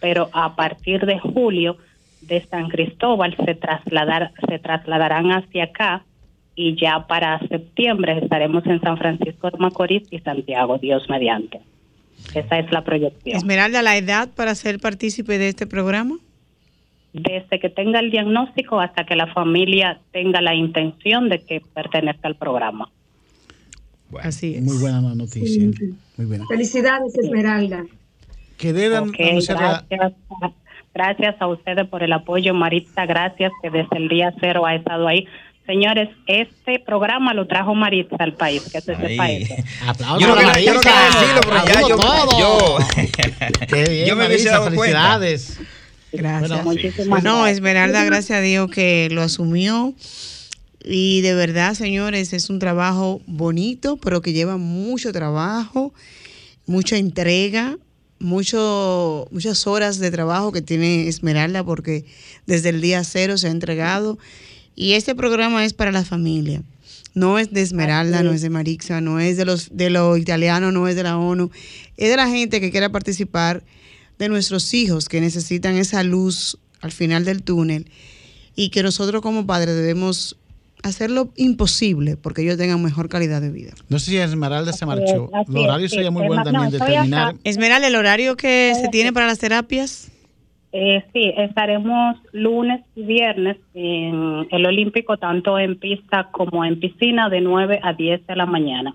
Pero a partir de julio de San Cristóbal se trasladar, se trasladarán hacia acá y ya para septiembre estaremos en San Francisco de Macorís y Santiago, Dios mediante. Esa es la proyección. Esmeralda, la edad para ser partícipe de este programa. Desde que tenga el diagnóstico hasta que la familia tenga la intención de que pertenezca al programa. Así es. Muy buena la noticia. Muy buena. Felicidades, Esmeralda. Que deben Ok, anunciar la- gracias, a- ustedes por el apoyo, Maritza, gracias que desde el día cero ha estado ahí. Señores, este programa lo trajo Maritza al país, que se sepa eso. Aplausos Yo no quería, yo no quería decirlo, pero ya yo, todo. yo, Qué bien, yo me Maritza, dado cuenta. felicidades. Gracias. Bueno, Muchísimas No, gracias. Esmeralda, gracias a Dios que lo asumió. Y de verdad, señores, es un trabajo bonito, pero que lleva mucho trabajo, mucha entrega, mucho, muchas horas de trabajo que tiene Esmeralda, porque desde el día cero se ha entregado. Y este programa es para la familia. No es de Esmeralda, no es de Marixa, no es de los de los italianos, no es de la ONU. Es de la gente que quiera participar, de nuestros hijos que necesitan esa luz al final del túnel y que nosotros como padres debemos hacer lo imposible porque ellos tengan mejor calidad de vida. No sé si Esmeralda se marchó. es, horarios sí. sería muy bueno también no, determinar. Esmeralda, el horario que se tiene para las terapias. Eh, sí, estaremos lunes y viernes en el Olímpico, tanto en pista como en piscina, de 9 a 10 de la mañana.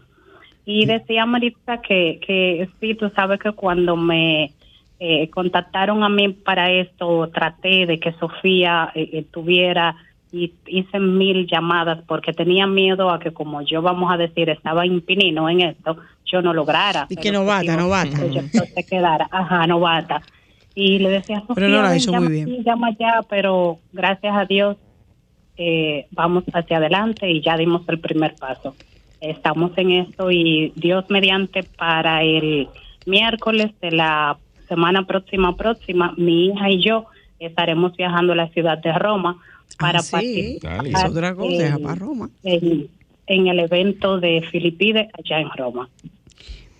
Y decía Maritza que, que sí, tú sabes que cuando me eh, contactaron a mí para esto, traté de que Sofía eh, eh, tuviera y hice mil llamadas porque tenía miedo a que, como yo vamos a decir, estaba impinino en esto, yo no lograra. Y que novata, novata. que yo se quedara, ajá, novata. Y le decía, Sofía, Pero no ven, hecho llama muy bien. llama ya, pero gracias a Dios eh, vamos hacia adelante y ya dimos el primer paso. Estamos en esto y Dios mediante para el miércoles de la semana próxima próxima, mi hija y yo estaremos viajando a la ciudad de Roma para Ah, sí. participar cosa, en- deja para Roma. en, en el evento de Filipide allá en Roma.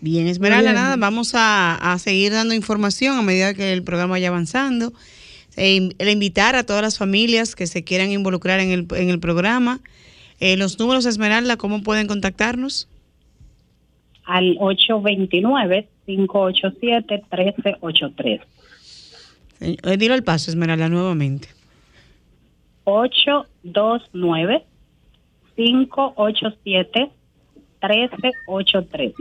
Bien, Esmeralda, nada, vamos a, a seguir dando información a medida que el programa vaya avanzando. Eh, el invitar a todas las familias que se quieran involucrar en el, en el programa. Eh, los números, Esmeralda, ¿cómo pueden contactarnos? Al 829-587-1383. Eh, dilo al paso, Esmeralda, nuevamente. 829-587-1383.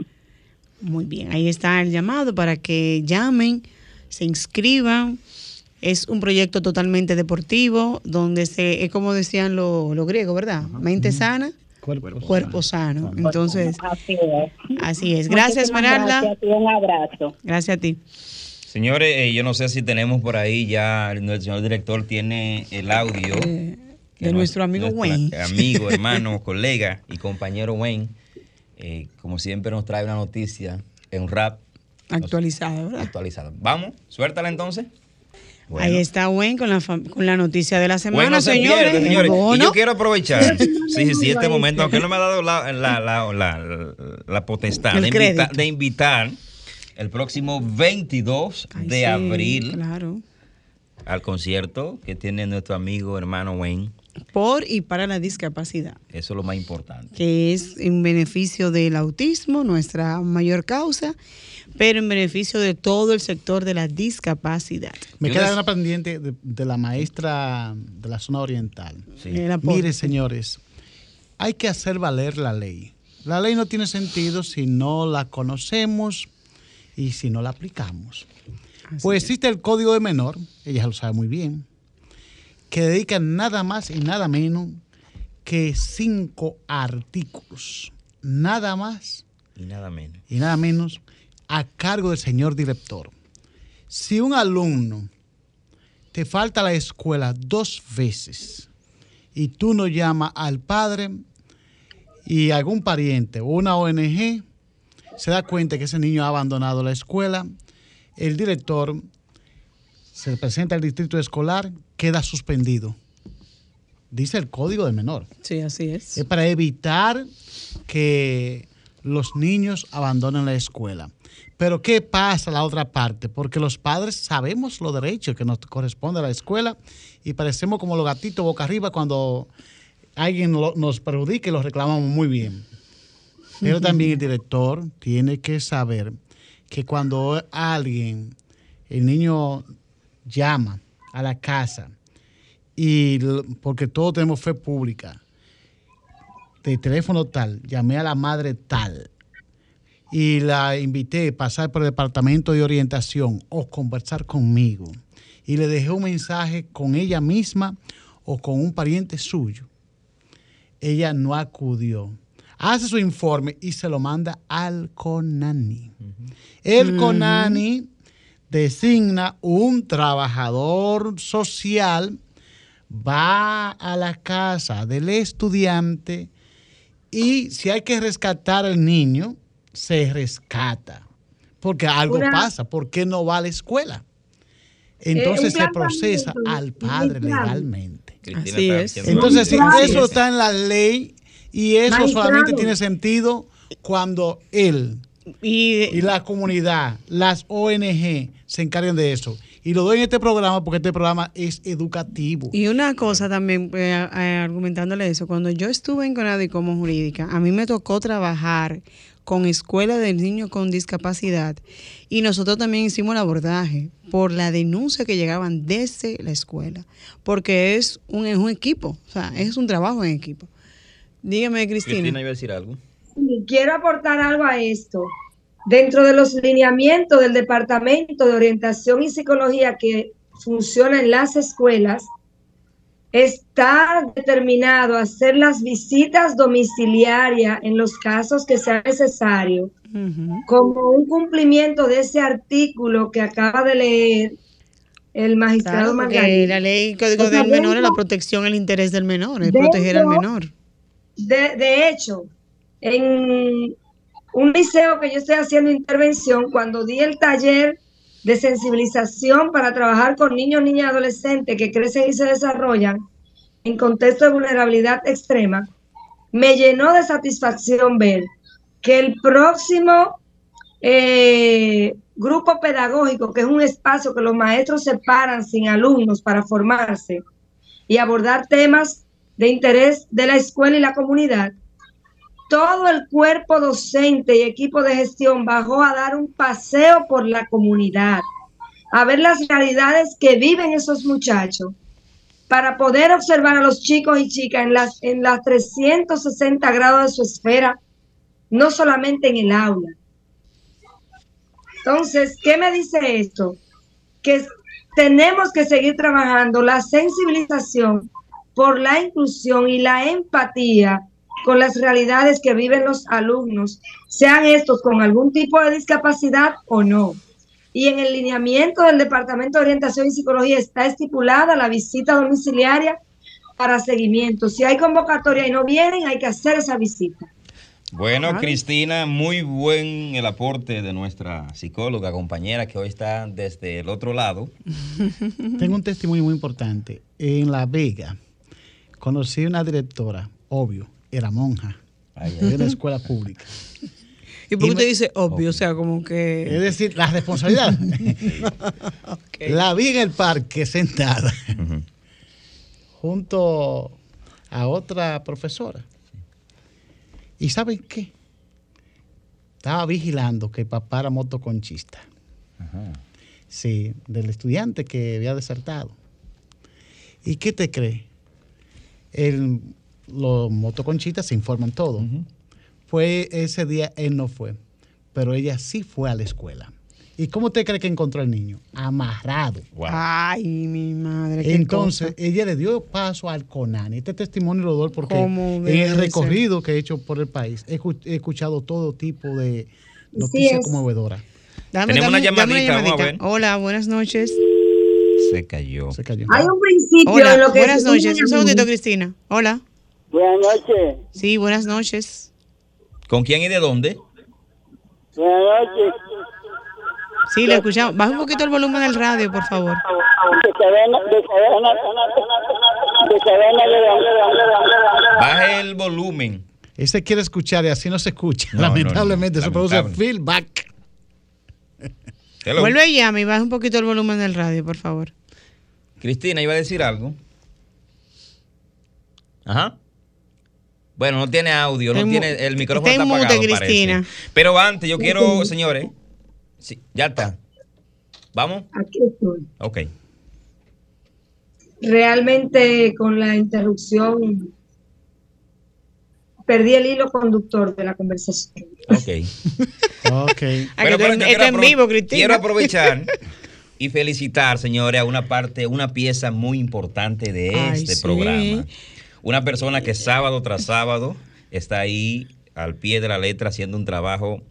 Muy bien, ahí está el llamado para que llamen, se inscriban. Es un proyecto totalmente deportivo, donde se, es como decían los los griegos, ¿verdad? Mente sana, cuerpo, sano. Entonces, Así es. así es. Gracias, Muchísimas Esmeralda. Gracias y un abrazo. Gracias a ti. Señores, eh, yo no sé si tenemos por ahí ya, el señor director tiene el audio. de que nuestro amigo Wayne. Amigo, hermano, colega y compañero Wayne. eh, como siempre nos trae una noticia en un rap Actualizada, ¿verdad? actualizada. Vamos, suéltala entonces. Bueno. Ahí está Wayne con la, con la noticia de la semana, Bueno, no se señores. pierde, señores. Y yo quiero aprovechar, sí, sí, este momento, aunque no me ha dado la, la, la, la- potestad de, invita- de invitar el próximo 22 Ay, de sí, abril Claro. al concierto que tiene nuestro amigo hermano Wayne. Por y para la discapacidad, Eso es lo más importante. que es en beneficio del autismo, nuestra mayor causa, pero en beneficio de todo el sector de la discapacidad. Me queda una pendiente de, de la maestra de la zona oriental. Sí. Mire, señores, hay que hacer valer la ley. La ley no tiene sentido si no la conocemos y si no la aplicamos. pues existe el código de menor, ella lo sabe muy bien, que dedica nada más y nada menos que cinco artículos. Nada más Y nada menos. y nada menos a cargo del señor director. Si un alumno te falta a la escuela dos veces y tú no llamas al padre y algún pariente o una ONG se da cuenta que ese niño ha abandonado la escuela, el director se presenta al distrito escolar, queda suspendido. Dice el código de menor. Sí, así es. Es para evitar que los niños abandonen la escuela. Pero ¿qué pasa la otra parte? Porque los padres sabemos los derechos que nos corresponde a la escuela y parecemos como los gatitos boca arriba cuando alguien lo- nos perjudica y los reclamamos muy bien. Pero también el director tiene que saber que cuando alguien, el niño llama a la casa y porque todos tenemos fe pública, de teléfono tal, llamé a la madre tal y la invité a pasar por el departamento de orientación o conversar conmigo y le dejé un mensaje con ella misma o con un pariente suyo. Ella no acudió. Hace su informe y se lo manda al CONANI. El CONANI designa un trabajador social, va a la casa del estudiante y si hay que rescatar al niño, se rescata. Porque algo Una- pasa, ¿por qué no va a la escuela? Entonces un se procesa al padre legalmente. Así es. Entonces, si eso está en la ley y eso Magistrado. solamente tiene sentido cuando él Y, y la comunidad, las ONG se encarguen de eso. Y lo doy en este programa porque este programa es educativo. Y una cosa también, eh, eh, argumentándole eso, cuando yo estuve en Conadi como jurídica, a mí me tocó trabajar con escuela de niños con discapacidad y nosotros también hicimos el abordaje por la denuncia que llegaban desde la escuela, porque es un, es un equipo, o sea, es un trabajo en equipo. Dígame, Cristina. Cristina iba a decir algo. Quiero aportar algo a esto. Dentro de los lineamientos del Departamento de Orientación y Psicología que funciona en las escuelas, está determinado hacer las visitas domiciliarias en los casos que sea necesario, como un cumplimiento de ese artículo que acaba de leer el magistrado Claro, Margarita. la ley Código O sea, del Menor es la protección, el interés del menor, es Dentro- proteger al menor. De, hecho, en un liceo que yo estoy haciendo intervención, cuando di el taller de sensibilización para trabajar con niños, niñas y adolescentes que crecen y se desarrollan en contexto de vulnerabilidad extrema, me llenó de satisfacción ver que el próximo eh, grupo pedagógico, que es un espacio que los maestros separan sin alumnos para formarse y abordar temas de interés de la escuela y la comunidad, todo el cuerpo docente y equipo de gestión bajó a dar un paseo por la comunidad, a ver las realidades que viven esos muchachos, para poder observar a los chicos y chicas en las, en las 360 grados de su esfera, no solamente en el aula. Entonces, ¿qué me dice esto? Que tenemos que seguir trabajando la sensibilización por la inclusión y la empatía con las realidades que viven los alumnos, sean estos con algún tipo de discapacidad o no. Y en el lineamiento del Departamento de Orientación y Psicología está estipulada la visita domiciliaria para seguimiento. Si hay convocatoria y no vienen, hay que hacer esa visita. Bueno, Cristina, muy buen el aporte de nuestra psicóloga, compañera, que hoy está desde el otro lado. Tengo un testimonio muy importante. En La Vega conocí una directora, obvio, era monja, de una escuela pública. ¿Y por qué usted me- dice obvio? O sea, como que... Es decir, la responsabilidad. La vi en el parque sentada junto a otra profesora. ¿Y saben qué? Estaba vigilando que el papá era motoconchista. Sí, del estudiante que había desertado. ¿Y qué te cree? El, los motoconchistas se informan todo. Fue ese día, él no fue, pero ella sí fue a la escuela. ¿Y cómo te cree que encontró al niño? Amarrado. Ay, mi madre. qué Entonces, cosa. ella le dio paso al CONAN. Este testimonio lo doy porque ¿Cómo en el recorrido que he hecho por el país he, escu- he escuchado todo tipo de noticias es. conmovedoras. Dame, Tenemos una dame- dame llamadita, vamos a ver. Hola, buenas noches. Se cayó. Se cayó. Hay un principio Hola, en lo que buenas se noches. Un segundito, Cristina. Hola. Buenas noches. Sí, buenas noches. ¿Con quién y de dónde? Buenas noches. Sí, le escuchamos. Baja un poquito el volumen del radio, por favor. Baje el volumen. Ese quiere escuchar y así no se escucha. No, no, no, Lamentablemente, eso produce feedback. Hello. Vuelve y llama y baja un poquito el volumen del radio, por favor. Cristina iba a decir algo. Ajá. Bueno, no tiene audio, no tiene el micrófono está está, en mute, apagado, Cristina. parece. Pero antes yo quiero, señores, sí, ya está. Vamos. Aquí estoy. Ok. Realmente con la interrupción perdí el hilo conductor de la conversación. Ok. Ok. Ah, Bueno, pero está en- yo está quiero en apro- vivo, Cristina. Quiero aprovechar y felicitar, señores, a una parte, una pieza muy importante de Ay, este sí. programa. Una persona que sábado tras sábado está ahí al pie de la letra haciendo un trabajo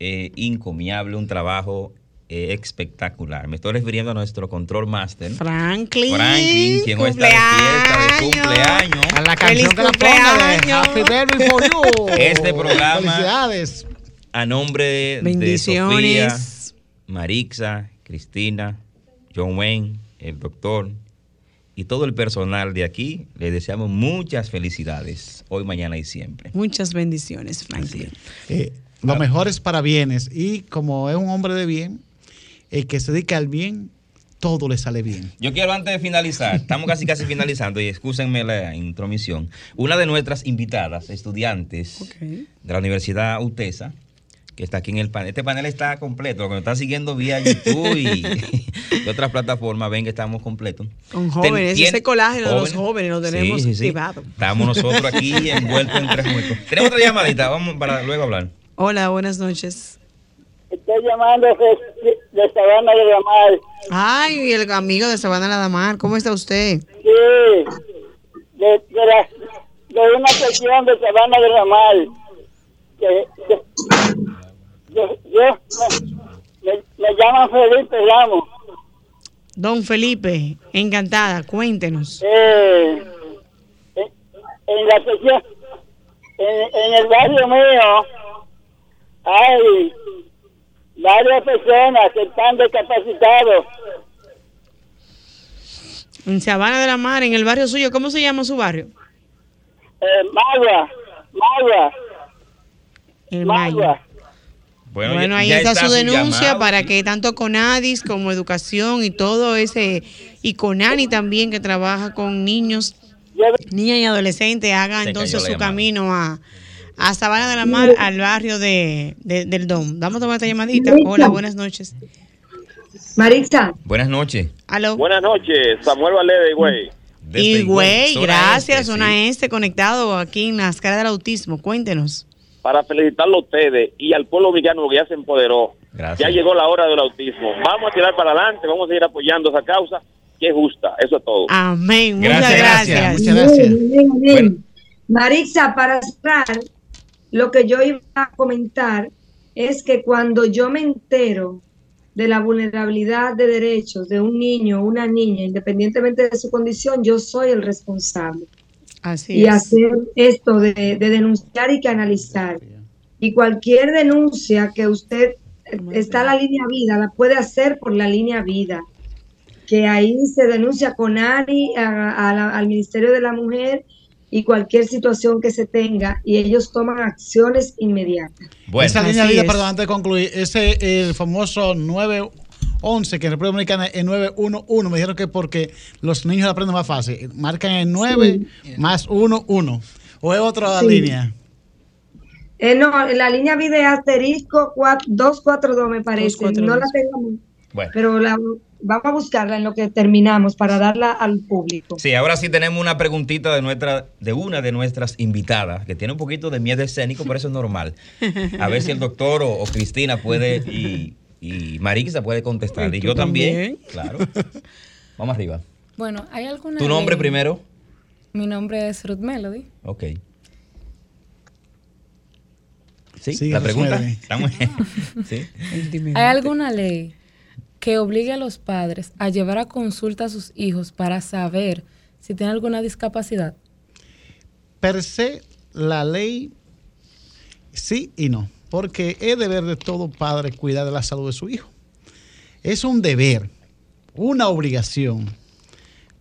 eh, encomiable, un trabajo eh, espectacular. Me estoy refiriendo a nuestro control master. Franklin. Franklin, quien hoy está de fiesta de cumpleaños. A la Feliz canción la de cumpleaños. Happy Birthday for you. Este programa- Felicidades. A nombre de Sofía, Bendiciones. Marixa, Cristina, John Wayne, el doctor y todo el personal de aquí, le deseamos muchas felicidades hoy, mañana y siempre. Muchas bendiciones, Franklin. Eh, lo mejor es para bienes. Y como es un hombre de bien, el que se dedica al bien todo le sale bien. Yo quiero antes de finalizar, estamos casi casi finalizando y excúsenme la intromisión. Una de nuestras invitadas, estudiantes de la Universidad UTESA, que está aquí en el panel. Este panel está completo, lo que nos está siguiendo vía YouTube y, y otras plataformas, ven que estamos completos. Con jóvenes, Ten- ese colágeno de los jóvenes. lo tenemos Sí, sí, sí. activado. Estamos nosotros aquí envueltos en tres muertos. Tenemos otra llamadita, vamos para luego hablar. Hola, buenas noches. Estoy llamando de, de Sabana de la Mar. Ay, el amigo de Sabana La Damar, ¿cómo está usted? Sí, de, de, la, de una sección de Sabana de la Mar. Que, que- yo, yo me, me llaman Felipe Ramos. Don Felipe, encantada, cuéntenos. Eh, en, en la sección, en, en el barrio mío, hay varias personas que están discapacitados. En Sabana de la Mar, en el barrio suyo, ¿cómo se llama su barrio? Eh, Magua, Magua, El Maya. Magua. Bueno, ya- ahí ya está, su denuncia llamado. para que tanto Conadis como educación y todo ese, y Conani también que trabaja con niños, niñas y adolescentes, haga Se entonces su llamada. camino a, a Sabana de la Mar, al barrio de, de- del Dom. Vamos a tomar esta llamadita. Hola, buenas noches. Maritza, Buenas noches. Aló. Buenas noches, Samuel Valede, güey. Desde Y güey, zona gracias, este, zona sí. este, conectado aquí en las caras del autismo. Cuéntenos. Para felicitarlo a ustedes y al pueblo dominicano que ya se empoderó. Gracias. Ya llegó la hora del autismo. Vamos a tirar para adelante, vamos a seguir apoyando esa causa que es justa. Eso es todo. Amén. Muchas Gracias. Muchas gracias. Bien, bien, bien. Bueno. Marixa, para cerrar, lo que yo iba a comentar es que cuando yo me entero de la vulnerabilidad de derechos de un niño o una niña, independientemente de su condición, yo soy el responsable. Así y es. hacer esto de, de denunciar y canalizar. Y cualquier denuncia que usted está la línea vida, la puede hacer por la línea vida. Que ahí se denuncia con ANI a- a la- al Ministerio de la Mujer y cualquier situación que se tenga y ellos toman acciones inmediatas. Bueno, Esa línea vida, es. perdón, antes de concluir, ese el famoso 911 que en República Dominicana es 911, me dijeron que porque los niños la aprenden más fácil, marcan el 9 más 1, 1. ¿O es otra Sí. línea? Eh, no, la línea es asterisco cuat- 242 me parece, 242. no la tengo, bueno. pero la, vamos a buscarla en lo que terminamos para darla al público. Sí, ahora sí tenemos una preguntita de nuestra, de una de nuestras invitadas, que tiene un poquito de miedo escénico, pero eso es normal. A ver si el doctor o, o Cristina puede y, y Marisa puede contestar. Y yo también. también. Claro. Vamos arriba. Bueno, ¿hay alguna ¿Tu nombre primero? Mi nombre es Ruth Melody. Ok. Sí, la pregunta. Estamos sí. ¿Hay alguna ley que obligue a los padres a llevar a consulta a sus hijos para saber si tienen alguna discapacidad? Per se, la ley sí y no, porque es deber de todo padre cuidar de la salud de su hijo. Es un deber, una obligación,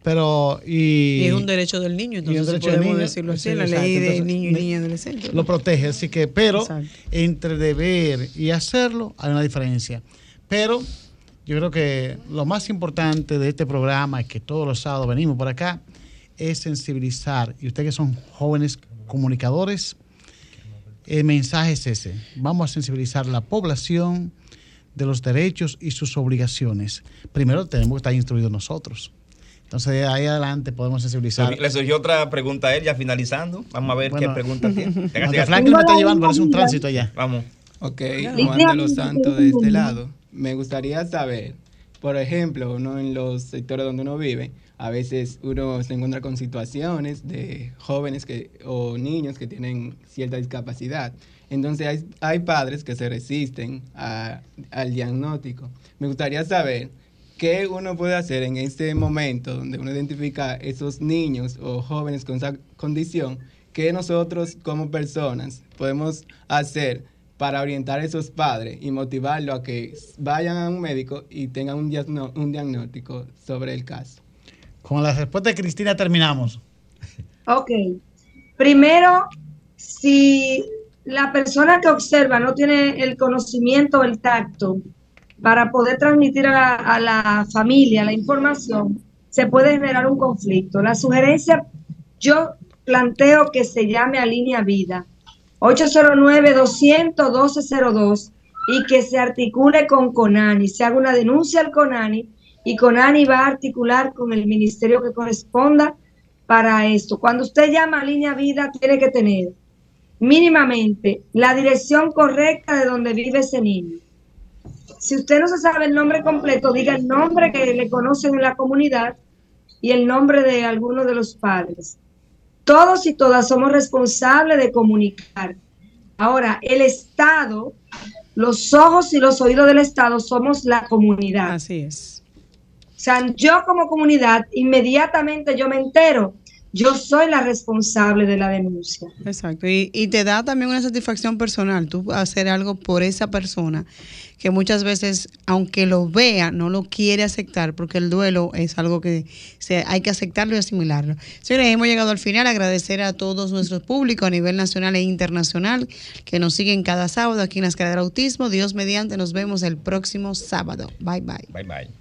pero... Y, Y es un derecho del niño, entonces podemos niño, decirlo así, sí, la exacto. ley de Entonces, niño y niña adolescente. lo protege, así que, pero Exacto. entre deber y hacerlo hay una diferencia. Pero yo creo que lo más importante de este programa es que todos los sábados venimos por acá, es sensibilizar. Y ustedes que son jóvenes comunicadores, el mensaje es ese. Vamos a sensibilizar a la población de los derechos y sus obligaciones. Primero tenemos que estar instruidos nosotros. Entonces, de ahí adelante podemos sensibilizar. Le surgió otra pregunta a él, ya finalizando. Vamos a ver Bueno. qué pregunta tiene. Aunque. Franklin me está llevando, parece un tránsito allá. Vamos. Ok, Juan de los Santos de este lado. Me gustaría saber, por ejemplo, uno en los sectores donde uno vive, a veces uno se encuentra con situaciones de jóvenes que, o niños que tienen cierta discapacidad. Entonces hay, hay padres que se resisten al diagnóstico. Me gustaría saber qué uno puede hacer en este momento donde uno identifica esos niños o jóvenes con esa condición, que nosotros como personas podemos hacer para orientar a esos padres y motivarlos a que vayan a un médico y tengan un diagnóstico sobre el caso. Con la respuesta de Cristina terminamos. Ok. Primero, si la persona que observa no tiene el conocimiento el tacto para poder transmitir a la, a la familia la información, se puede generar un conflicto. La sugerencia, yo planteo que se llame a línea vida 809-200-1202 y que se articule con Conani, se haga una denuncia al Conani y Conani va a articular con el ministerio que corresponda para esto. Cuando usted llama a línea vida, tiene que tener mínimamente la dirección correcta de donde vive ese niño. Si usted no se sabe el nombre completo, diga el nombre que le conocen en la comunidad y el nombre de alguno de los padres. Todos y todas somos responsables de comunicar. Ahora, el Estado, los ojos y los oídos del Estado somos la comunidad. Así es. O sea, yo como comunidad, inmediatamente yo me entero yo soy la responsable de la denuncia. Exacto. Y, y, te da también una satisfacción personal, tú hacer algo por esa persona que muchas veces, aunque lo vea, no lo quiere aceptar, porque el duelo es algo que se, hay que aceptarlo y asimilarlo. Señores, hemos llegado al final. Agradecer a todos nuestros públicos a nivel nacional e internacional que nos siguen cada sábado aquí en la escalera del autismo. Dios mediante, nos vemos el próximo sábado. Bye bye. Bye bye.